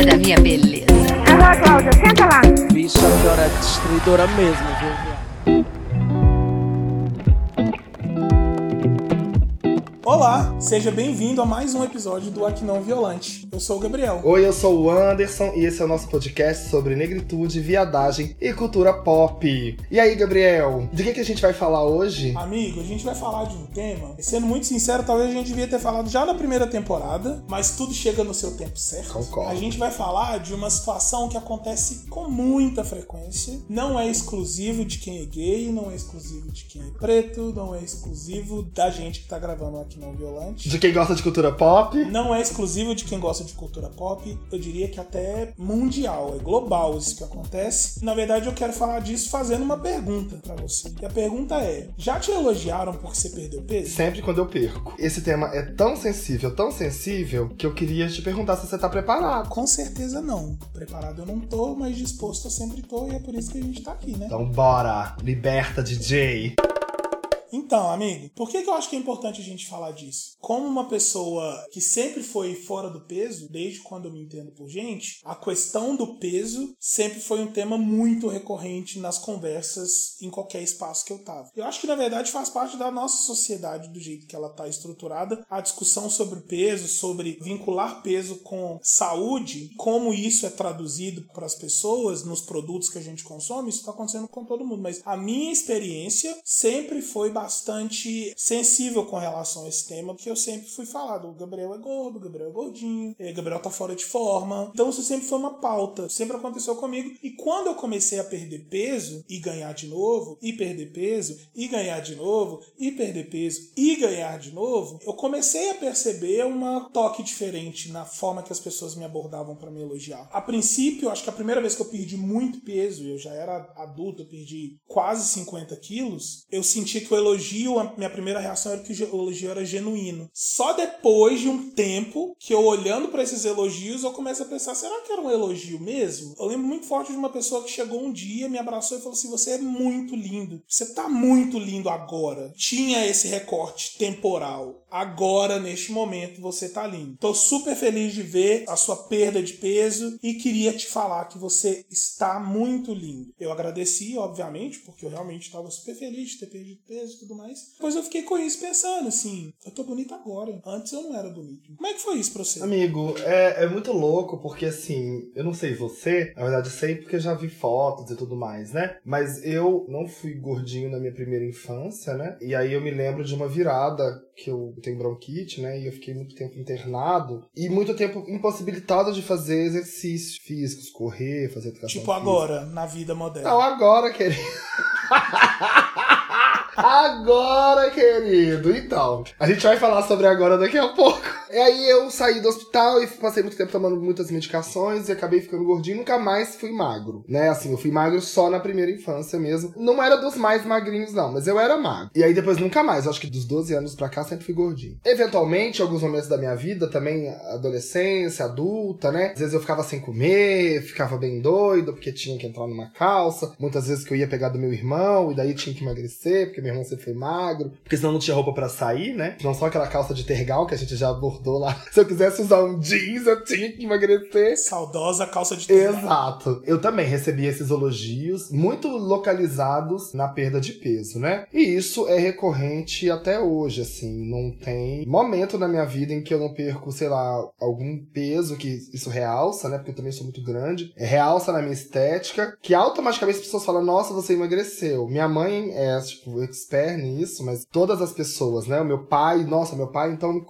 é da minha beleza. Agora, Cláudia, senta lá. Bicha, a senhora é destruidora mesmo, viu? Olá, seja bem-vindo a mais um episódio do Aqui Não Violante. Eu sou o Gabriel. Oi, eu sou o Anderson e esse é o nosso podcast sobre negritude, viadagem e cultura pop. E aí, Gabriel, de que, que a gente vai falar hoje? Amigo, a gente vai falar de um tema. Sendo muito sincero, talvez a gente devia ter falado já na primeira temporada, mas tudo chega no seu tempo certo. Concordo. A gente vai falar de uma situação que acontece com muita frequência. Não é exclusivo de quem é gay, não é exclusivo de quem é preto, não é exclusivo da gente que tá gravando aqui não violante. De quem gosta de cultura pop? Não é exclusivo de quem gosta de cultura pop, eu diria que até mundial, é global isso que acontece. Na verdade, eu quero falar disso fazendo uma pergunta pra você. E a pergunta é: já te elogiaram porque você perdeu peso? Sempre quando eu perco. Esse tema é tão sensível, tão sensível, que eu queria te perguntar se você tá preparado. Com certeza não. Preparado eu não tô, mas disposto eu sempre tô e é por isso que a gente tá aqui, né? Então bora, liberta DJ. Então, amigo, por que, que eu acho que é importante a gente falar disso? Como uma pessoa que sempre foi fora do peso, desde quando eu me entendo por gente, a questão do peso sempre foi um tema muito recorrente nas conversas em qualquer espaço que eu tava. Eu acho que na verdade faz parte da nossa sociedade, do jeito que ela tá estruturada, a discussão sobre peso, sobre vincular peso com saúde, como isso é traduzido para as pessoas nos produtos que a gente consome, isso tá acontecendo com todo mundo. Mas a minha experiência sempre foi bastante sensível com relação a esse tema, porque eu sempre fui falado, o Gabriel é gordo, o Gabriel é gordinho, o Gabriel tá fora de forma. Então isso sempre foi uma pauta, sempre aconteceu comigo. E quando eu comecei a perder peso e ganhar de novo, e perder peso, e ganhar de novo, e perder peso, e ganhar de novo, eu comecei a perceber uma toque diferente na forma que as pessoas me abordavam para me elogiar. A princípio, acho que a primeira vez que eu perdi muito peso, eu já era adulto, eu perdi quase 50 quilos, eu senti que o elogio, a minha primeira reação era que o elogio era genuíno. Só depois de um tempo que eu olhando para esses elogios, eu comecei a pensar, será que era um elogio mesmo? Eu lembro muito forte de uma pessoa que chegou um dia, me abraçou e falou assim: "Você é muito lindo. Você tá muito lindo agora". Tinha esse recorte temporal. Agora, neste momento, você tá lindo. Tô super feliz de ver a sua perda de peso e queria te falar que você está muito lindo. Eu agradeci, obviamente, porque eu realmente estava super feliz de ter perdido peso e tudo mais. Depois eu fiquei com isso pensando, assim, eu tô bonito agora. Antes eu não era bonito. Como é que foi isso pra você? Amigo, é, é muito louco porque assim, eu não sei você, na verdade sei porque já vi fotos e tudo mais, né? Mas eu não fui gordinho na minha primeira infância, né? E aí eu me lembro de uma virada que eu tenho bronquite, né? E eu fiquei muito tempo internado e muito tempo impossibilitado de fazer exercícios físicos, correr, fazer educação Tipo física. agora, na vida moderna. Não, agora, querido. Agora, querido. Então, a gente vai falar sobre agora daqui a pouco. E aí eu saí do hospital e passei muito tempo tomando muitas medicações e acabei ficando gordinho. Nunca mais fui magro, né? Assim, eu fui magro só na primeira infância mesmo. Não era dos mais magrinhos, não, mas eu era magro. E aí depois nunca mais. Acho que dos 12 anos pra cá sempre fui gordinho. Eventualmente, alguns momentos da minha vida, também adolescência, adulta, né? Às vezes eu ficava sem comer, ficava bem doido porque tinha que entrar numa calça. Muitas vezes que eu ia pegar do meu irmão e daí tinha que emagrecer, porque meu irmão sempre foi magro, porque senão não tinha roupa pra sair, né? Não só aquela calça de tergal que a gente já abordou lá. Se eu quisesse usar um jeans, eu tinha que emagrecer. Saudosa calça de terno. Exato. Eu também recebi esses elogios muito localizados na perda de peso, né? E isso é recorrente até hoje, assim. Não tem momento na minha vida em que eu não perco, sei lá, algum peso que isso realça, né? Porque eu também sou muito grande. É, realça na minha estética, que automaticamente as pessoas falam, nossa, você emagreceu. Minha mãe é, tipo, expert nisso, mas todas as pessoas, né? O meu pai, nossa, meu pai então me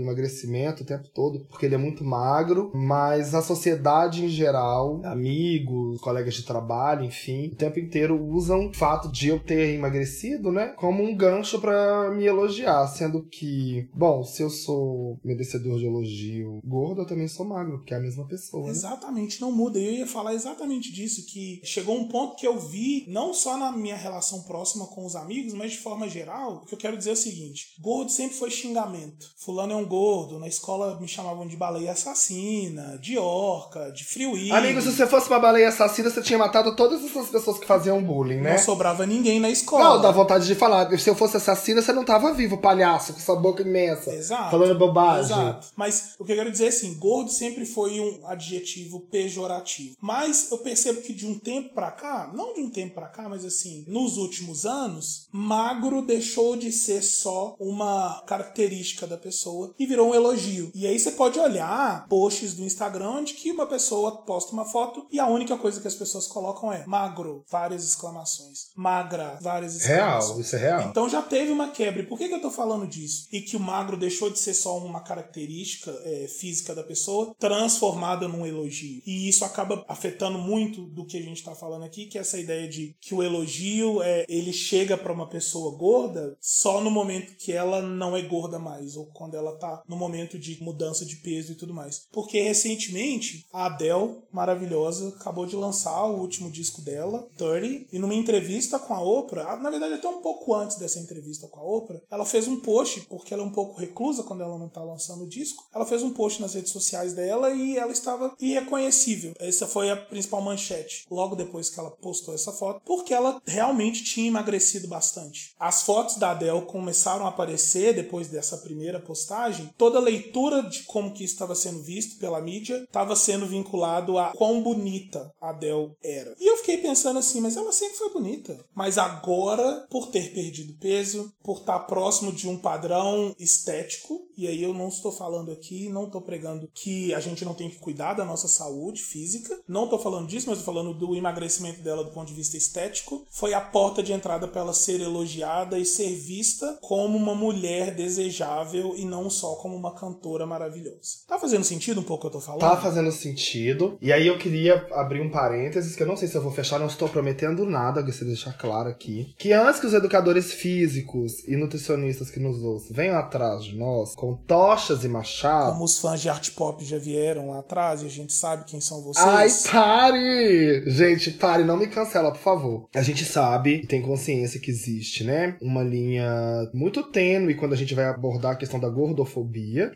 cobra emagrecimento o tempo todo, porque ele é muito magro, mas a sociedade em geral, amigos, colegas de trabalho, enfim, o tempo inteiro usam o fato de eu ter emagrecido, né, como um gancho pra me elogiar, sendo que, bom, se eu sou merecedor de elogio gordo, eu também sou magro, porque é a mesma pessoa. né? Exatamente, não muda. Eu ia falar exatamente disso, que chegou um ponto que eu vi, não só na minha relação próxima com os amigos, mas de forma geral, o que eu quero dizer é o seguinte: gordo sempre foi xingamento. Fulano é um gordo. Na escola me chamavam de baleia assassina, de orca, de friuí. Amigo, se você fosse uma baleia assassina, você tinha matado todas essas pessoas que faziam bullying, né? Não sobrava ninguém na escola. Não, dá vontade de falar. Se eu fosse assassina, você não tava vivo, palhaço, com essa boca imensa. Exato. Falando bobagem. Exato. Mas o que eu quero dizer é assim, gordo sempre foi um adjetivo pejorativo. Mas eu percebo que de um tempo pra cá, não de um tempo pra cá, mas assim, nos últimos anos, magro deixou de ser só uma característica da pessoa e virou um elogio. E aí você pode olhar posts do Instagram onde que uma pessoa posta uma foto e a única coisa que as pessoas colocam é magro, várias exclamações. Magra, várias exclamações. Real, isso é real. Então já teve uma quebra. E por que, que eu tô falando disso? E que o magro deixou de ser só uma característica é, física da pessoa, transformada num elogio. E isso acaba afetando muito do que a gente tá falando aqui, que é essa ideia de que o elogio é ele chega para uma pessoa gorda só no momento que ela não é gorda mais, ou quando ela tá no momento de mudança de peso e tudo mais. Porque recentemente a Adele, maravilhosa, acabou de lançar o último disco dela, 30, e numa entrevista com a Oprah, na verdade até um pouco antes dessa entrevista com a Oprah, ela fez um post, porque ela é um pouco reclusa quando ela não tá lançando o disco, ela fez um post nas redes sociais dela e ela estava irreconhecível. Essa foi a principal manchete. Logo depois que ela postou essa foto, porque ela realmente tinha emagrecido bastante. As fotos da Adele começaram a aparecer depois dessa primeira postagem. Toda a leitura de como que estava sendo visto pela mídia estava sendo vinculado a quão bonita a Adele era. E eu fiquei pensando assim, mas ela sempre foi bonita. Mas agora, por ter perdido peso, por estar próximo de um padrão estético, e aí eu não estou falando aqui, não estou pregando que a gente não tem que cuidar da nossa saúde física, não estou falando disso, mas estou falando do emagrecimento dela do ponto de vista estético, foi a porta de entrada para ela ser elogiada e ser vista como uma mulher desejável e não só como uma cantora maravilhosa. Tá fazendo sentido um pouco o que eu tô falando? Tá fazendo sentido. E aí eu queria abrir um parênteses, que eu não sei se eu vou fechar, não estou prometendo nada, gostaria de deixar claro aqui. Que antes que os educadores físicos e nutricionistas que nos ouçam venham atrás de nós com tochas e machados. Como os fãs de art pop já vieram lá atrás e a gente sabe quem são vocês. Ai, pare! Gente, pare, não me cancela, por favor. A gente sabe e tem consciência que existe, né? Uma linha muito tênue quando a gente vai abordar a questão da gordofobia,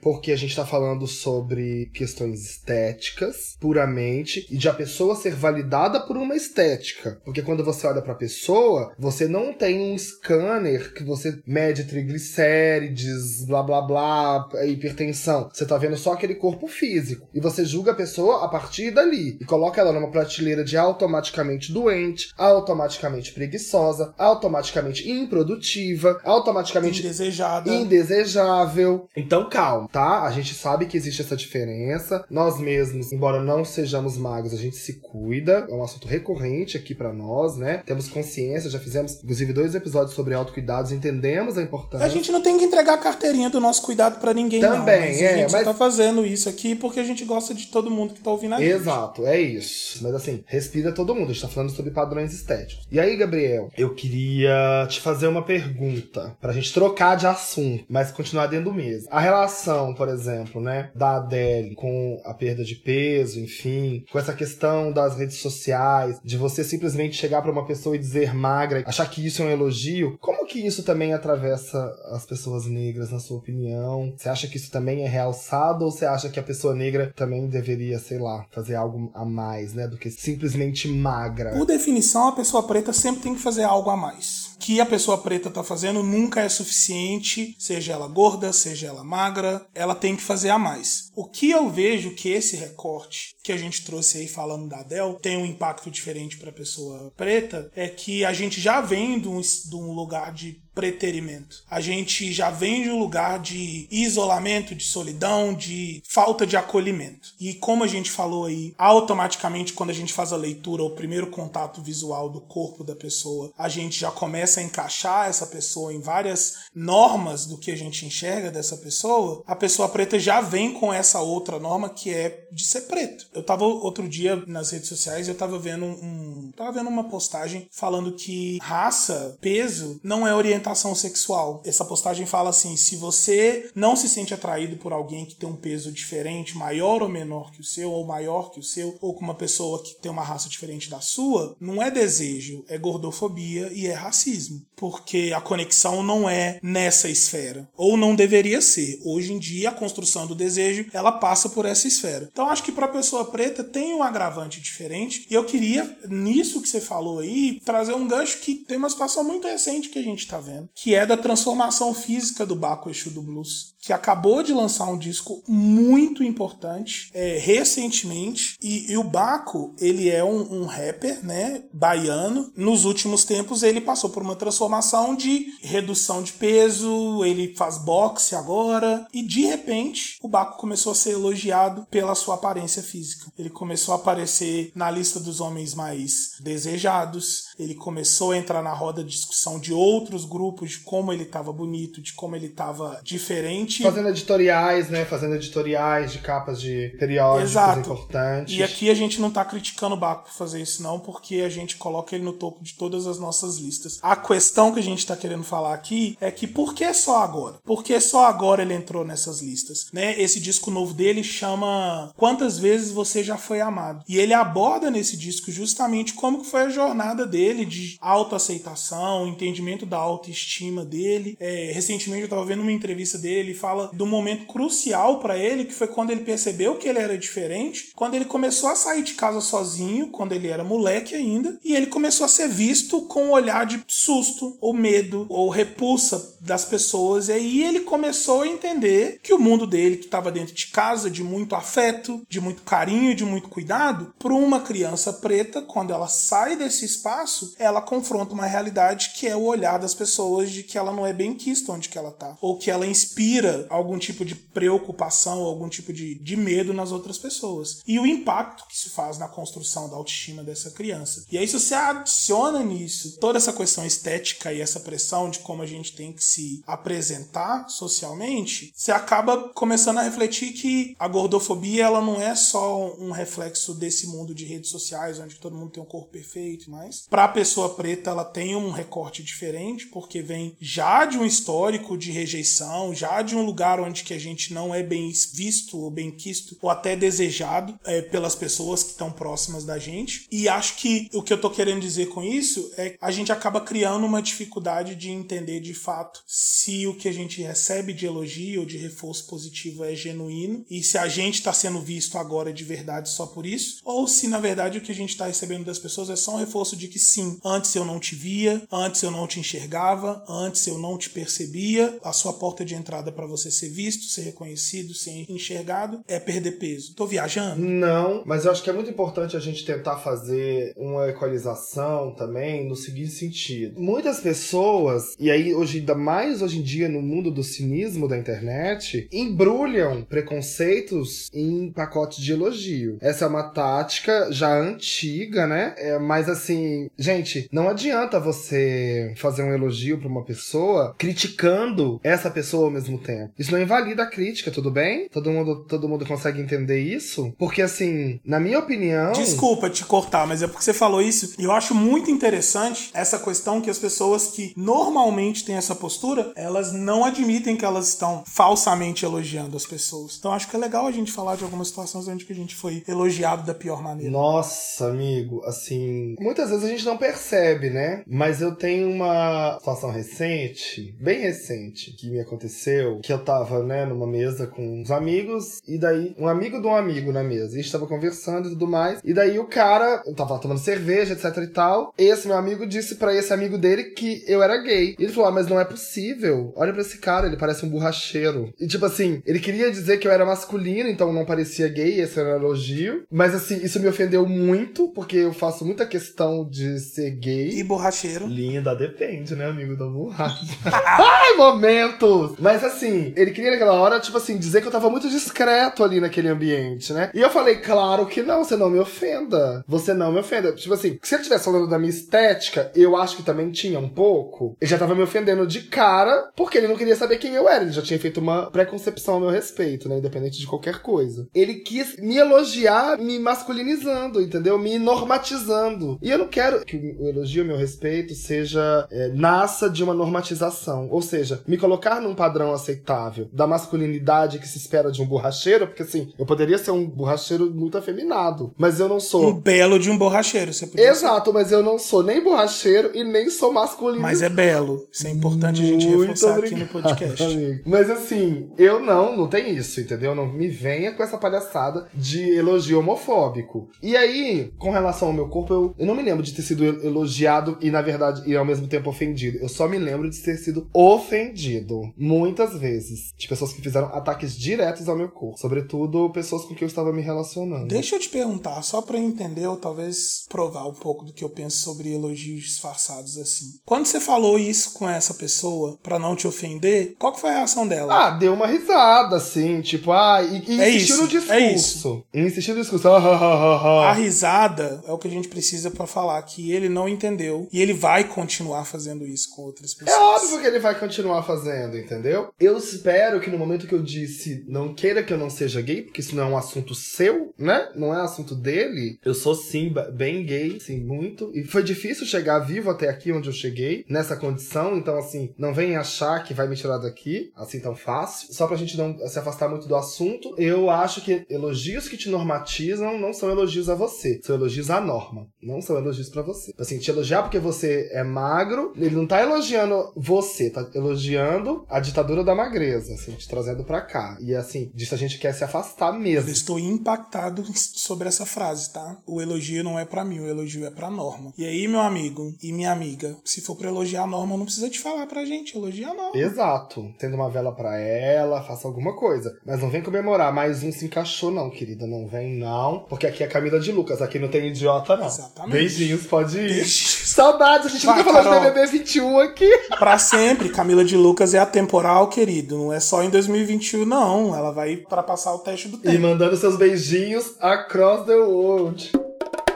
porque a gente tá falando sobre questões estéticas, puramente, e de a pessoa ser validada por uma estética. Porque quando você olha pra pessoa, você não tem um scanner que você mede triglicérides, blá blá blá, hipertensão. Você tá vendo só aquele corpo físico. E você julga a pessoa a partir dali. E coloca ela numa prateleira de automaticamente doente, automaticamente preguiçosa, automaticamente improdutiva, automaticamente Indesejada. indesejável. Então, calma, tá? A gente sabe que existe essa diferença. Nós mesmos, embora não sejamos magros, a gente se cuida. É um assunto recorrente aqui pra nós, né? Temos consciência, já fizemos inclusive dois episódios sobre autocuidados, entendemos a importância. A gente não tem que entregar a carteirinha do nosso cuidado pra ninguém, não. Também, mas é, A gente mas- tá fazendo isso aqui porque a gente gosta de todo mundo que tá ouvindo a gente. Exato, é isso. Mas assim, respira todo mundo. A gente tá falando sobre padrões estéticos. E aí, Gabriel, eu queria te fazer uma pergunta pra gente trocar de assunto, mas continuar dentro do mesmo. A relação, por exemplo, né, da Adele com a perda de peso, enfim, com essa questão das redes sociais, de você simplesmente chegar pra uma pessoa e dizer magra, achar que isso é um elogio, como que isso também atravessa as pessoas negras, na sua opinião? Você acha que isso também é realçado ou você acha que a pessoa negra também deveria, sei lá, fazer algo a mais, né, do que simplesmente magra? Por definição, a pessoa preta sempre tem que fazer algo a mais. Que a pessoa preta tá fazendo nunca é suficiente, seja ela gorda, seja ela magra, ela tem que fazer a mais. O que eu vejo que esse recorte que a gente trouxe aí falando da Adele tem um impacto diferente para a pessoa preta é que a gente já vem de um, de um lugar de preterimento. A gente já vem de um lugar de isolamento, de solidão, de falta de acolhimento. E como a gente falou aí, automaticamente quando a gente faz a leitura, o primeiro contato visual do corpo da pessoa, a gente já começa a encaixar essa pessoa em várias normas do que a gente enxerga dessa pessoa. A pessoa preta já vem com essa outra norma que é de ser preto. Eu tava outro dia nas redes sociais, eu tava vendo um. Tava vendo uma postagem falando que raça, peso, não é orientação sexual. Essa postagem fala assim: se você não se sente atraído por alguém que tem um peso diferente, maior ou menor que o seu, ou maior que o seu, ou com uma pessoa que tem uma raça diferente da sua, não é desejo, é gordofobia e é racismo. Porque a conexão não é nessa esfera. Ou não deveria ser. Hoje em dia, a construção do desejo ela passa por essa esfera. Então, acho que para a pessoa preta tem um agravante diferente. E eu queria, nisso que você falou aí, trazer um gancho que tem uma situação muito recente que a gente está vendo, que é da transformação física do Baco Exu do Blues que acabou de lançar um disco muito importante é, recentemente. E, e, o Baco, ele é um, um, rapper, né, baiano. Nos últimos tempos, ele passou por uma transformação de redução de peso, ele faz boxe agora. E de repente, o Baco começou a ser elogiado pela sua aparência física. Ele começou a aparecer na lista dos homens mais desejados. Ele começou a entrar na roda de discussão de outros grupos, de como ele estava bonito, de como ele estava diferente Fazendo editoriais, né? Fazendo editoriais de capas de periódicos Exato. importantes. E aqui a gente não tá criticando o Baco por fazer isso, não, porque a gente coloca ele no topo de todas as nossas listas. A questão que a gente tá querendo falar aqui é que por que só agora? Por que só agora ele entrou nessas listas? Né? Esse disco novo dele chama Quantas Vezes Você Já Foi Amado? E ele aborda nesse disco justamente como que foi a jornada dele de autoaceitação, entendimento da autoestima dele. É, recentemente eu tava vendo uma entrevista dele, fala do momento crucial para ele, que foi quando ele percebeu que ele era diferente, quando ele começou a sair de casa sozinho, quando ele era moleque ainda, e ele começou a ser visto com um olhar de susto, ou medo, ou repulsa das pessoas, e aí ele começou a entender que o mundo dele, que estava dentro de casa, de muito afeto, de muito carinho de muito cuidado, para uma criança preta, quando ela sai desse espaço, ela confronta uma realidade que é o olhar das pessoas de que ela não é bem quista onde que ela tá, ou que ela inspira algum tipo de preocupação, algum tipo de, de medo nas outras pessoas. E o impacto que isso faz na construção da autoestima dessa criança. E aí, se você adiciona nisso toda essa questão estética e essa pressão de como a gente tem que se apresentar socialmente, você acaba começando a refletir que a gordofobia ela não é só um reflexo desse mundo de redes sociais, onde todo mundo tem um corpo perfeito, mas para a pessoa preta ela tem um recorte diferente, porque vem já de um histórico de rejeição, já de um lugar onde que a gente não é bem visto ou bem quisto ou até desejado é, pelas pessoas que estão próximas da gente. E acho que o que eu tô querendo dizer com isso é que a gente acaba criando uma dificuldade de entender de fato se o que a gente recebe de elogio ou de reforço positivo é genuíno e se a gente está sendo visto agora de verdade só por isso, ou se na verdade o que a gente está recebendo das pessoas é só um reforço de que sim, antes eu não te via, antes eu não te enxergava, antes eu não te percebia, a sua porta de entrada para ser visto, ser reconhecido, ser enxergado, é perder peso. Tô viajando? Não, mas eu acho que é muito importante a gente tentar fazer uma equalização também no seguinte sentido. Muitas pessoas, e aí hoje ainda mais hoje em dia no mundo do cinismo da internet, embrulham preconceitos em pacotes de elogio. Essa é uma tática já antiga, né? É, mas assim, gente, não adianta você fazer um elogio para uma pessoa criticando essa pessoa ao mesmo tempo. Isso não invalida a crítica, tudo bem? Todo mundo, todo mundo consegue entender isso? Porque, assim, na minha opinião. Desculpa te cortar, mas é porque você falou isso. E eu acho muito interessante essa questão que as pessoas que normalmente têm essa postura, elas não admitem que elas estão falsamente elogiando as pessoas. Então acho que é legal a gente falar de algumas situações onde que a gente foi elogiado da pior maneira. Nossa, amigo, assim. Muitas vezes a gente não percebe, né? Mas eu tenho uma situação recente, bem recente, que me aconteceu, que eu tava, né, numa mesa com uns amigos, e daí um amigo de um amigo na mesa. E a gente tava conversando e tudo mais. E daí o cara, eu tava tomando cerveja, etc e tal. Esse meu amigo disse para esse amigo dele que eu era gay. E ele falou: ah, mas não é possível. Olha para esse cara, ele parece um borracheiro. E tipo assim, ele queria dizer que eu era masculino, então não parecia gay, esse era um elogio. Mas assim, isso me ofendeu muito, porque eu faço muita questão de ser gay. E borracheiro. Linda, depende, né, amigo da borracha. Ai, momentos! Mas assim, assim, ele queria naquela hora, tipo assim, dizer que eu tava muito discreto ali naquele ambiente, né? E eu falei, claro que não, você não me ofenda. Você não me ofenda. Tipo assim, se ele estivesse falando da minha estética, eu acho que também tinha um pouco. Ele já tava me ofendendo de cara, porque ele não queria saber quem eu era. Ele já tinha feito uma preconcepção a meu respeito, né? Independente de qualquer coisa. Ele quis me elogiar me masculinizando, entendeu? Me normatizando. E eu não quero que o elogio, meu respeito, seja é, nasça de uma normatização. Ou seja, me colocar num padrão aceitável da masculinidade que se espera de um borracheiro, porque assim, eu poderia ser um borracheiro muito afeminado, mas eu não sou. Um belo de um borracheiro, você podia Exato, mas eu não sou nem borracheiro e nem sou masculino. Mas é belo. Isso é importante a gente Muito reforçar obrigado, aqui no podcast. amigo. Mas assim, eu não, não tem isso, entendeu? Não me venha com essa palhaçada de elogio homofóbico. E aí, com relação ao meu corpo, eu, eu não me lembro de ter sido el- elogiado e, na verdade, e ao mesmo tempo ofendido. Eu só me lembro de ter sido ofendido. Muitas vezes. De pessoas que fizeram ataques diretos ao meu corpo. Sobretudo, pessoas com quem eu estava me relacionando. Deixa eu te perguntar, só pra eu entender ou talvez provar um pouco do que eu penso sobre elogios disfarçados assim. Quando você falou isso com essa pessoa pra não te ofender, qual foi a reação dela? Ah, deu uma risada, assim, tipo, ah, e, e É insistiu isso, no discurso. é isso. E insistiu no discurso. Ah, ah, ah, ah, A risada é o que a gente precisa pra falar que ele não entendeu e ele vai continuar fazendo isso com outras pessoas. É óbvio que ele vai continuar fazendo, entendeu? Eu espero que no momento que eu disse não queira que eu não seja gay, porque isso não é um assunto seu, né? Não é assunto dele. Eu sou sim bem gay, sim, muito. E foi difícil chegar vivo até aqui onde eu cheguei, nessa condição. Então, assim, não vem achar que vai me tirar daqui, assim tão fácil. Só pra gente não se afastar muito do assunto, eu acho que elogios que te normatizam não são elogios a você, são elogios à norma. Não são elogios pra você. Assim, te elogiar porque você é magro, ele não tá elogiando você, tá elogiando a ditadura da magreza, assim, te trazendo pra cá. E assim, disso a gente quer se afastar Eu mesmo. estou impactado sobre essa frase, tá? O elogio não é pra mim, o elogio é pra norma. E aí, meu amigo e minha amiga, se for pra elogiar a norma, não precisa te falar pra gente, elogia a norma. Exato. Tendo uma vela pra ela, faça alguma coisa. Mas não vem comemorar, mais um se encaixou, não, querida. Não vem, não. Porque aqui é Camila de Lucas, aqui não tem idiota, não. Exatamente. Beijinhos, pode ir. Beijinhos. Saudades, a gente Vai, nunca falou Carol. de BBB 21 aqui. Pra sempre, Camila de Lucas é atemporal, querido. Não é só em 2021, não. Ela vai pra passar o teste do E tempo. mandando seus beijinhos across the world.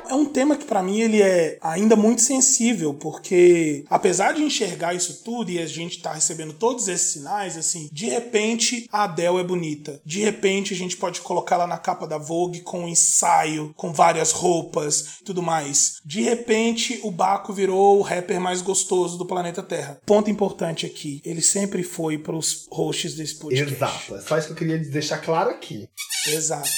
É um tema que pra mim ele é ainda muito sensível, porque apesar de enxergar isso tudo e a gente tá recebendo todos esses sinais, assim, de repente a Adele é bonita. De repente a gente pode colocar ela na capa da Vogue com um ensaio, com várias roupas, tudo mais. De repente o Baco virou o rapper mais gostoso do planeta Terra. Ponto importante aqui, ele sempre foi pros hosts desse podcast. Exato. É só isso que eu queria deixar claro aqui. Exato.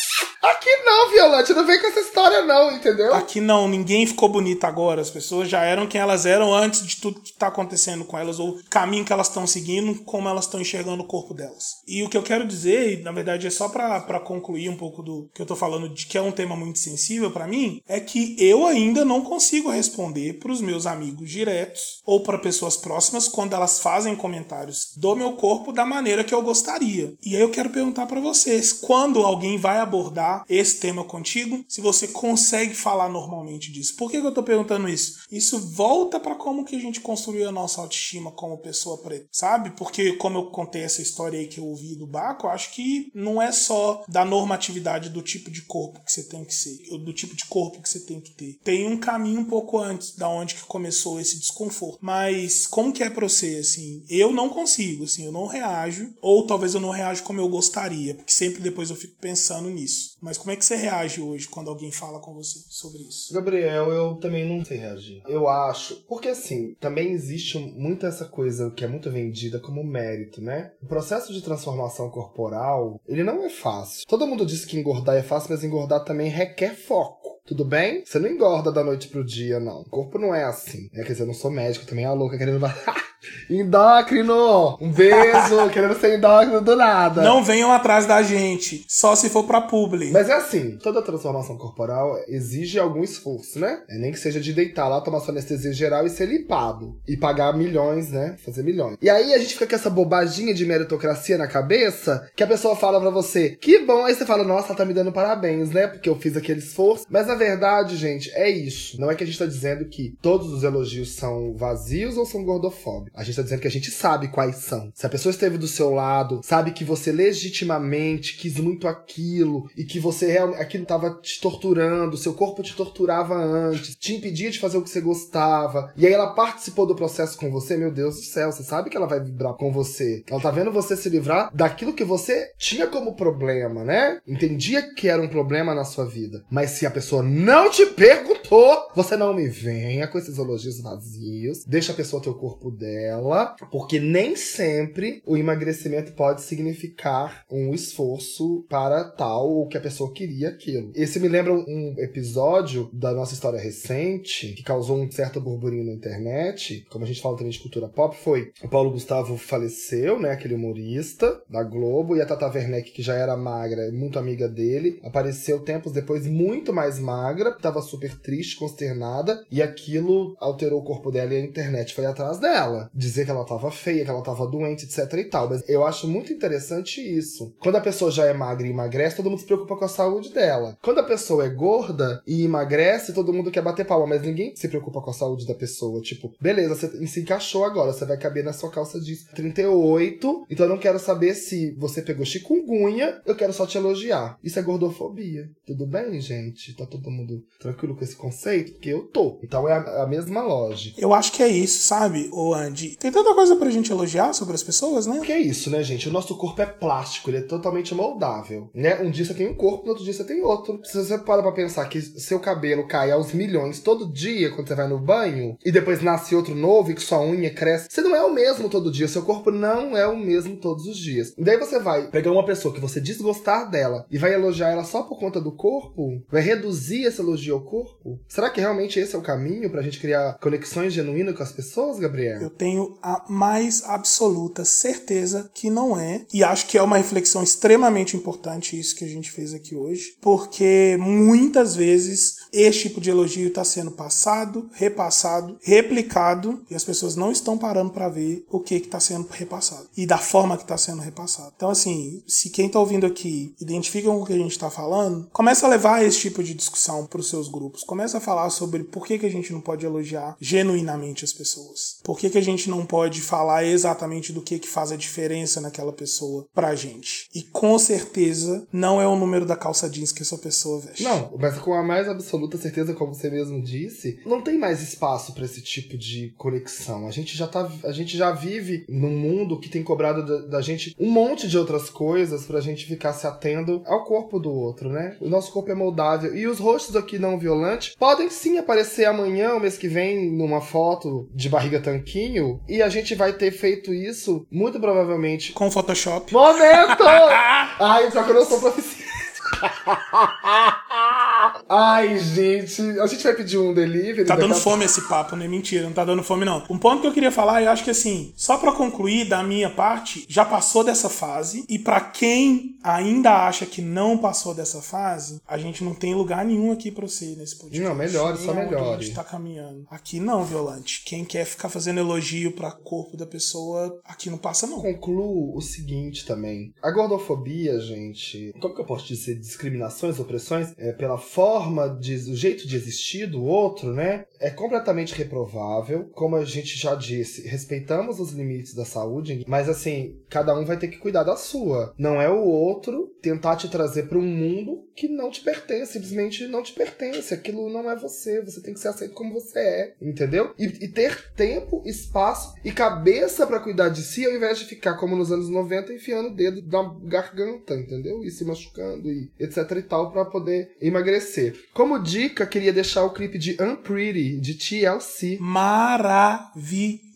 Aqui não, Violante, não vem com essa história não, entendeu? Aqui não, ninguém ficou bonita agora. As pessoas já eram quem elas eram antes de tudo que tá acontecendo com elas, ou o caminho que elas estão seguindo, como elas estão enxergando o corpo delas. E o que eu quero dizer, na verdade é só pra concluir um pouco do que eu tô falando, de que é um tema muito sensível pra mim, é que eu ainda não consigo responder pros meus amigos diretos ou para pessoas próximas quando elas fazem comentários do meu corpo da maneira que eu gostaria. E aí eu quero perguntar pra vocês, quando alguém vai abordar esse tema contigo, se você consegue falar normalmente disso. Por que, eu tô perguntando isso? Isso volta pra como que a gente construiu a nossa autoestima como pessoa preta, sabe? Porque como eu contei essa história aí que eu ouvi do Baco, eu acho que não é só da normatividade do tipo de corpo que você tem que ser, ou do tipo de corpo que você tem que ter. Tem um caminho um pouco antes da onde que começou esse desconforto. Mas como que é pra você, assim? Eu não consigo, assim, eu não reajo, ou talvez eu não reajo como eu gostaria, porque sempre depois eu fico pensando nisso. Mas como é que você reage hoje quando alguém fala com você sobre isso? Gabriel, eu também não sei reagir. Eu acho. Porque assim, também existe muito essa coisa que é muito vendida como mérito, né? O processo de transformação corporal, ele não é fácil. Todo mundo diz que engordar é fácil, mas engordar também requer foco. Tudo bem? Você não engorda da noite pro dia, não. O corpo não é assim. É, quer dizer, eu não sou médico, também é a louca querendo. endócrino! Um beijo! querendo ser endócrino do nada. Não venham atrás da gente, só se for pra publi. Mas é assim, toda transformação corporal exige algum esforço, né? É nem que seja de deitar lá, tomar sua anestesia geral e ser limpado. E pagar milhões, né? Fazer milhões. E aí a gente fica com essa bobaginha de meritocracia na cabeça, que a pessoa fala pra você, que bom, aí você fala, nossa, ela tá me dando parabéns, né? Porque eu fiz aquele esforço. Mas na verdade, gente, é isso. Não é que a gente tá dizendo que todos os elogios são vazios ou são gordofóbicos. A gente tá dizendo que a gente sabe quais são. Se a pessoa esteve do seu lado, sabe que você legitimamente quis muito aquilo e que você realmente aquilo tava te torturando, seu corpo te torturava antes, te impedia de fazer o que você gostava, e aí ela participou do processo com você, meu Deus do céu, você sabe que ela vai vibrar com você. Ela tá vendo você se livrar daquilo que você tinha como problema, né? Entendia que era um problema na sua vida. Mas se a pessoa não te perguntou, você não me venha com esses elogios vazios. Deixa a pessoa ter o corpo dela, porque nem sempre o emagrecimento pode significar um esforço para tal ou que a pessoa queria aquilo. Esse me lembra um episódio da nossa história recente que causou um certo burburinho na internet, como a gente fala também de cultura pop, foi o Paulo Gustavo faleceu, né, aquele humorista da Globo, e a Tata Werneck, que já era magra, muito amiga dele, apareceu tempos depois muito mais magra, estava super triste, consternada, e aquilo alterou o corpo dela e a internet foi atrás dela. Dizer que ela estava feia, que ela estava doente, etc e tal. Mas eu acho muito interessante isso. Quando a pessoa já é magra e emagrece, todo mundo se preocupa com a saúde dela. Quando a pessoa é gorda e emagrece, todo mundo quer bater palma, mas ninguém se preocupa com a saúde da pessoa. Tipo, beleza, você se encaixou agora, você vai caber na sua calça de 38, então eu não quero saber se você pegou chikungunya, eu quero só te elogiar. Isso é gordofobia. Tudo bem, gente? Tá todo mundo tranquilo com esse conceito? Porque eu tô. Então é a, a mesma lógica. Eu acho que é isso, sabe, ô Andy? Tem tanta coisa pra gente elogiar sobre as pessoas, né? Que é isso, né, gente? O nosso corpo é plástico, ele é totalmente moldável, né? Um dia você tem um corpo, no outro dia você tem outro. Se você para pra pensar que seu cabelo cai aos milhões todo dia quando você vai no banho, e depois nasce outro novo e que sua unha cresce, você não é o mesmo todo dia, seu corpo não é o mesmo todos os dias. E daí você vai pegar uma pessoa que você desgostar dela e vai elogiar ela só por conta do corpo? Vai reduzir esse elogio ao corpo? Será que realmente esse é o caminho pra gente criar conexões genuínas com as pessoas, Gabriel? Eu tenho a mais absoluta certeza que não é. E acho que é uma reflexão extremamente importante isso que a gente fez aqui hoje. Porque muitas vezes este tipo de elogio está sendo passado, repassado, replicado e as pessoas não estão parando para ver o que está sendo repassado e da forma que está sendo repassado. Então, assim, se quem está ouvindo aqui identifica com o que a gente está falando, começa a levar esse tipo de discussão para os seus grupos. Começa a falar sobre por que, que a gente não pode elogiar genuinamente as pessoas. Por que, que a gente não pode falar exatamente do que, que faz a diferença naquela pessoa pra gente. E com certeza não é o número da calça jeans que essa pessoa veste. Não, mas com a mais absoluta certeza, como você mesmo disse, não tem mais espaço para esse tipo de conexão. A gente já tá, a gente já vive num mundo que tem cobrado da, da gente um monte de outras coisas pra gente ficar se atendo ao corpo do outro, né? O nosso corpo é moldável e os rostos aqui não violantes podem sim aparecer amanhã, o mês que vem, numa foto de barriga tanquinho, e a gente vai ter feito isso muito provavelmente Com Photoshop. Momento! Ai, só que eu não sou proficiente. Ai, gente. A gente vai pedir um delivery. Tá dando fome esse papo, né? Mentira, não tá dando fome, não. Um ponto que eu queria falar, eu acho que assim, só pra concluir da minha parte, já passou dessa fase. E pra quem ainda acha que não passou dessa fase, a gente não tem lugar nenhum aqui pra você nesse podcast. Não, melhore, só melhore. A gente tá caminhando. Aqui não, Violante. Quem quer ficar fazendo elogio pra corpo da pessoa, aqui não passa, não. concluo o seguinte também. A gordofobia, gente, como que eu posso dizer? Discriminações, opressões, é, pela forma, de, o jeito de existir do outro, né? É completamente reprovável. Como a gente já disse, respeitamos os limites da saúde, mas assim, cada um vai ter que cuidar da sua. Não é o outro tentar te trazer para um mundo que não te pertence, simplesmente não te pertence. Aquilo não é você, você tem que ser aceito como você é, entendeu? E, e ter tempo, espaço e cabeça para cuidar de si, ao invés de ficar como nos anos 90 enfiando o dedo na garganta, entendeu? E se machucando e etc e tal para poder emagrecer. Como dica, queria deixar o clipe de Unpretty de TLC. Maravilhoso.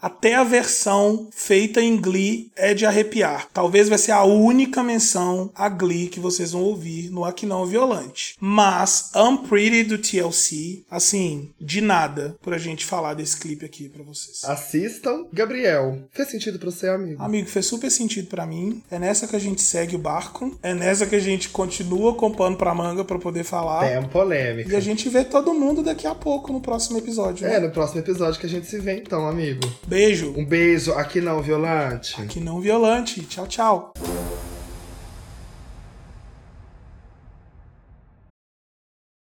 Até a versão feita em Glee é de arrepiar. Talvez vai ser a única menção a Glee que vocês vão ouvir no Aqui Não Violante. Mas Unpretty do TLC, assim, de nada pra gente falar desse clipe aqui pra vocês. Assistam. Gabriel, fez sentido para você, amigo? Amigo, fez super sentido pra mim. É nessa que a gente segue o barco. É nessa que a gente continua com pano pra manga pra poder falar. Tem polêmica. E a gente vê todo mundo daqui a pouco no próximo episódio. né? É, no próximo episódio que a gente se vê então, amigo. Beijo. Um beijo aqui não, Violante. Que não violante. Tchau, tchau.